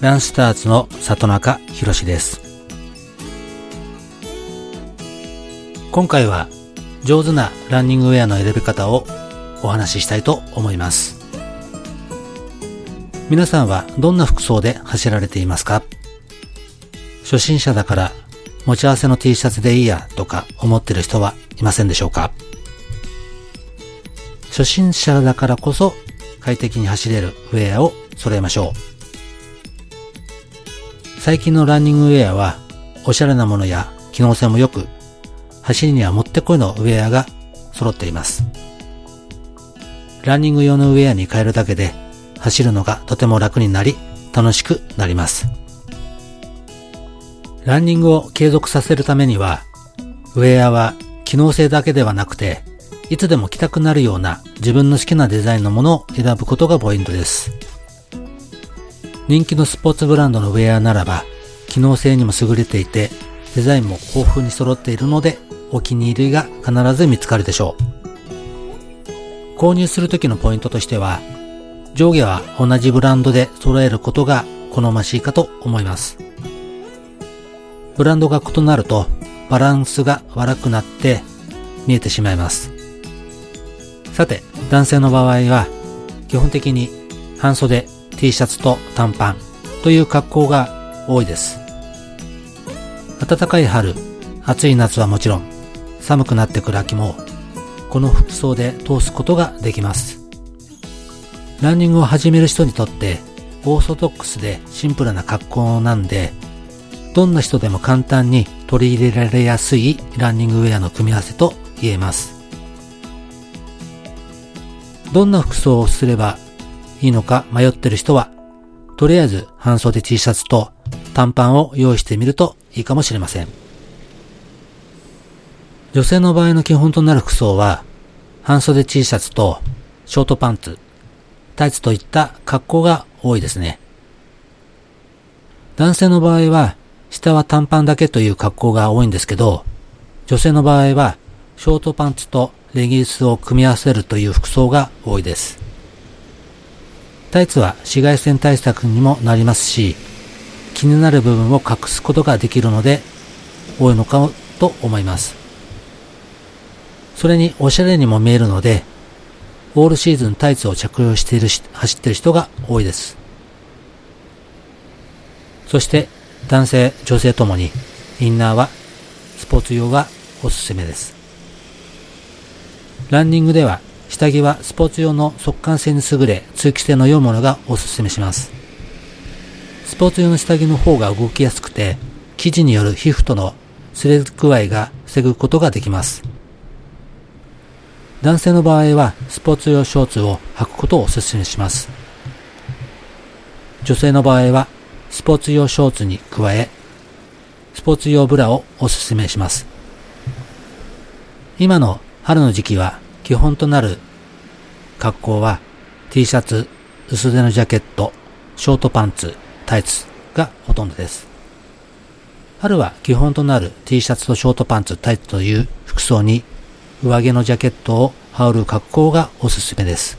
ランスターズの里中博です。今回は上手なランニングウェアの選び方をお話ししたいと思います。皆さんはどんな服装で走られていますか？初心者だから持ち合わせの T シャツでいいやとか思ってる人はいませんでしょうか？初心者だからこそ快適に走れるウェアを揃えましょう。最近のランニングウェアはおしゃれなものや機能性も良く走りにはもってこいのウェアが揃っています。ランニング用のウェアに変えるだけで走るのがとても楽になり楽しくなります。ランニングを継続させるためにはウェアは機能性だけではなくていつでも着たくなるような自分の好きなデザインのものを選ぶことがポイントです。人気のスポーツブランドのウェアならば、機能性にも優れていて、デザインも豊富に揃っているので、お気に入りが必ず見つかるでしょう。購入するときのポイントとしては、上下は同じブランドで揃えることが好ましいかと思います。ブランドが異なるとバランスが悪くなって見えてしまいます。さて、男性の場合は基本的に半袖 T シャツと短パンという格好が多いです。暖かい春、暑い夏はもちろん、寒くなってくる秋も、この服装で通すことができます。ランニングを始める人にとって、オーソドックスでシンプルな格好なんで、どんな人でも簡単に取り入れられやすいランニングウェアの組み合わせと言えます。どんな服装をすればいいのか迷ってる人は、とりあえず半袖 T シャツと短パンを用意してみるといいかもしれません。女性の場合の基本となる服装は、半袖 T シャツとショートパンツ、タイツといった格好が多いですね。男性の場合は、下は短パンだけという格好が多いんですけど、女性の場合は、ショートパンツとレギンスを組み合わせるという服装が多いです。タイツは紫外線対策にもなりますし、気になる部分を隠すことができるので、多いのかと思います。それにおしゃれにも見えるので、オールシーズンタイツを着用しているし、走っている人が多いです。そして男性、女性ともにインナーはスポーツ用がおすすめです。ランニングでは下着はスポーツ用の速乾性に優れ、通気性の良いものがおすすめします。スポーツ用の下着の方が動きやすくて、生地による皮膚との擦れ具合が防ぐことができます。男性の場合はスポーツ用ショーツを履くことをお勧めします。女性の場合はスポーツ用ショーツに加え、スポーツ用ブラをお勧めします。今の春の時期は基本となる格好は T シャツ、薄手のジャケット、ショートパンツ、タイツがほとんどです。春は基本となる T シャツとショートパンツ、タイツという服装に上着のジャケットを羽織る格好がおすすめです。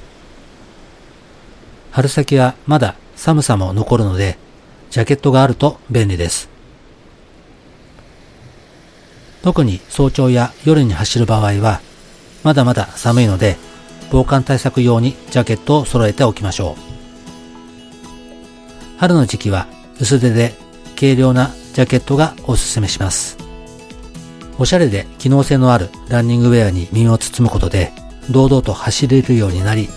春先はまだ寒さも残るので、ジャケットがあると便利です。特に早朝や夜に走る場合は、まだまだ寒いので、防寒対策用にジャケットを揃えておきましょう。春の時期は薄手で軽量なジャケットがおすすめします。おしゃれで機能性のあるランニングウェアに身を包むことで、堂々と走れるようになり、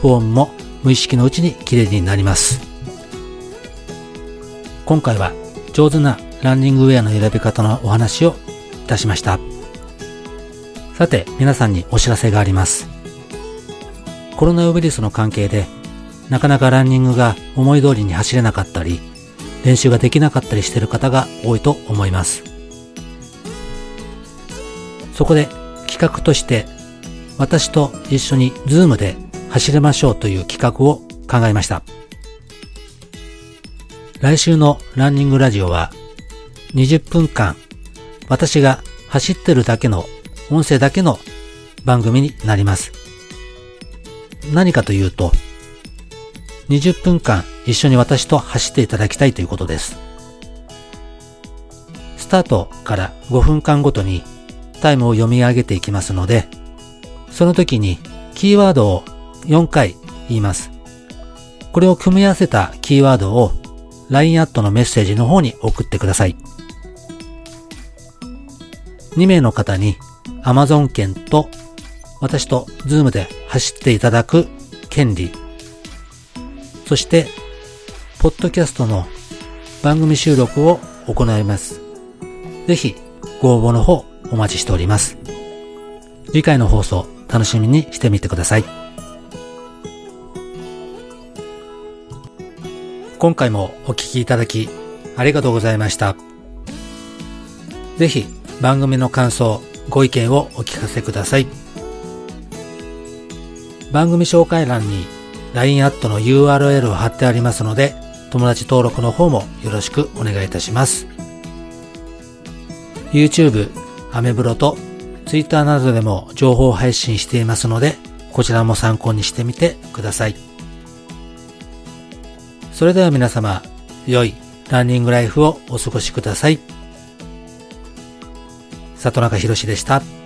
フォームも無意識のうちに綺麗になります。今回は上手なランニングウェアの選び方のお話をいたしました。さて、皆さんにお知らせがあります。コロナウイルスの関係で、なかなかランニングが思い通りに走れなかったり、練習ができなかったりしている方が多いと思います。そこで企画として私と一緒にズームで走れましょうという企画を考えました。来週のランニングラジオは20分間私が走ってるだけの音声だけの番組になります。何かというと20分間一緒に私と走っていただきたいということです。スタートから5分間ごとにタイムを読み上げていきますので、その時にキーワードを4回言います。これを組み合わせたキーワードを LINE アットのメッセージの方に送ってください。2名の方に Amazon 券と私と Zoom で走っていただく権利、そして、ポッドキャストの番組収録を行います。ぜひご応募の方お待ちしております。次回の放送楽しみにしてみてください。今回もお聴きいただきありがとうございました。ぜひ番組の感想、ご意見をお聞かせください。番組紹介欄に LINE アットの URL を貼ってありますので、友達登録の方もよろしくお願いいたします。YouTube、アメブロと Twitter などでも情報配信していますので、こちらも参考にしてみてください。それでは皆様、良いランニングライフをお過ごしください。里中博でした。